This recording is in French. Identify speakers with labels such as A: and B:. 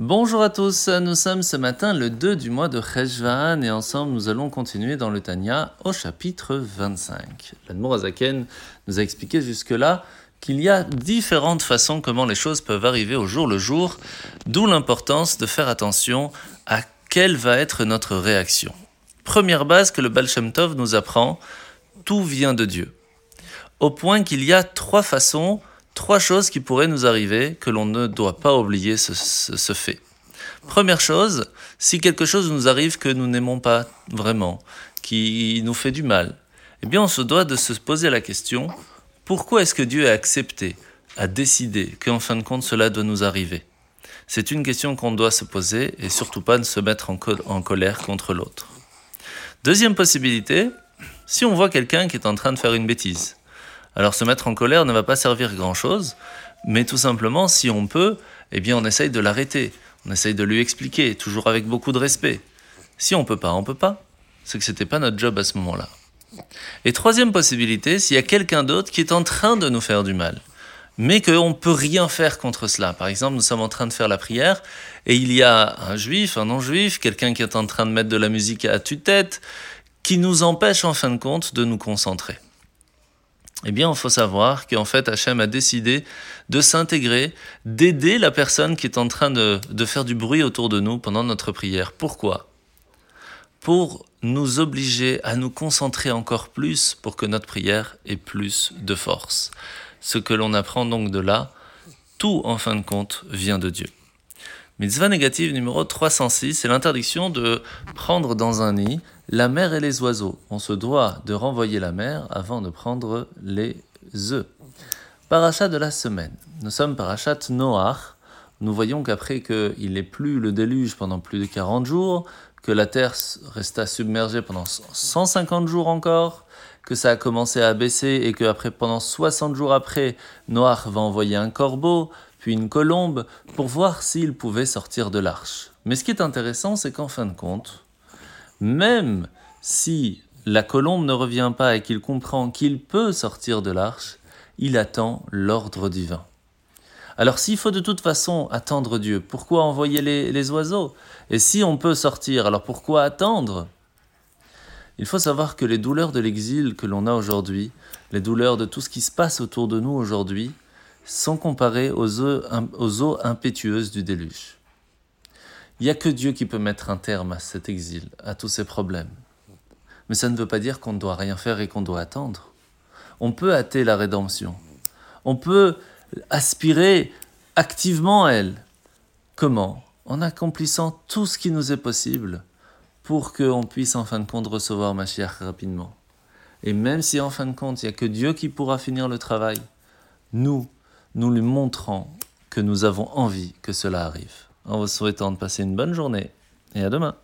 A: Bonjour à tous, nous sommes ce matin le 2 du mois de Cheshvan et ensemble nous allons continuer dans le Tanya au chapitre 25. L'Admour Azaken nous a expliqué jusque-là qu'il y a différentes façons comment les choses peuvent arriver au jour le jour, d'où l'importance de faire attention à quelle va être notre réaction. Première base que le Baal Tov nous apprend, tout vient de Dieu. Au point qu'il y a trois façons trois choses qui pourraient nous arriver que l'on ne doit pas oublier ce, fait. Première chose, si quelque chose nous arrive que nous n'aimons pas vraiment, qui nous fait du mal, eh bien on se doit de se poser la question, pourquoi est-ce que Dieu a accepté, a décidé qu'en fin de compte cela doit nous arriver? C'est une question qu'on doit se poser et surtout pas de se mettre en, en colère contre l'autre. Deuxième possibilité, si on voit quelqu'un qui est en train de faire une bêtise, alors se mettre en colère ne va pas servir grand-chose, mais tout simplement, si on peut, eh bien on essaye de l'arrêter, on essaye de lui expliquer, toujours avec beaucoup de respect. Si on peut pas, on peut pas. C'est que c'était pas notre job à ce moment-là. Et troisième possibilité, s'il y a quelqu'un d'autre qui est en train de nous faire du mal, mais qu'on ne peut rien faire contre cela. Par exemple, nous sommes en train de faire la prière et il y a un juif, un non-juif, quelqu'un qui est en train de mettre de la musique à tue-tête, qui nous empêche en fin de compte de nous concentrer. Eh bien, il faut savoir qu'en fait, Hachem a décidé de s'intégrer, d'aider la personne qui est en train de, de, faire du bruit autour de nous pendant notre prière. Pourquoi? Pour nous obliger à nous concentrer encore plus pour que notre prière ait plus de force. Ce que l'on apprend donc de là, tout en fin de compte vient de Dieu. Mitzvah négative numéro 306, c'est l'interdiction de prendre dans un nid la mer et les oiseaux. On se doit de renvoyer la mer avant de prendre les œufs. Parachat de la semaine. Nous sommes parachat Noach. Nous voyons qu'après qu'il n'ait plus le déluge pendant plus de 40 jours, que la terre resta submergée pendant 150 jours encore, que ça a commencé à baisser et que après, pendant 60 jours après, Noach va envoyer un corbeau, puis une colombe, pour voir s'il pouvait sortir de l'arche. Mais ce qui est intéressant, c'est qu'en fin de compte, même si la colombe ne revient pas et qu'il comprend qu'il peut sortir de l'arche, il attend l'ordre divin. Alors s'il faut de toute façon attendre Dieu, pourquoi envoyer les, oiseaux? Et si on peut sortir, alors pourquoi attendre? Il faut savoir que les douleurs de l'exil que l'on a aujourd'hui, les douleurs de tout ce qui se passe autour de nous aujourd'hui, sont comparées aux eaux, impétueuses du déluge. Il n'y a que Dieu qui peut mettre un terme à cet exil, à tous ces problèmes. Mais ça ne veut pas dire qu'on ne doit rien faire et qu'on doit attendre. On peut hâter la rédemption. On peut aspirer activement à elle. Comment? En accomplissant tout ce qui nous est possible pour qu'on puisse en fin de compte recevoir Mashiach rapidement. Et même si en fin de compte, il n'y a que Dieu qui pourra finir le travail, nous, nous lui montrons que nous avons envie que cela arrive. En vous souhaitant de passer une bonne journée et à demain.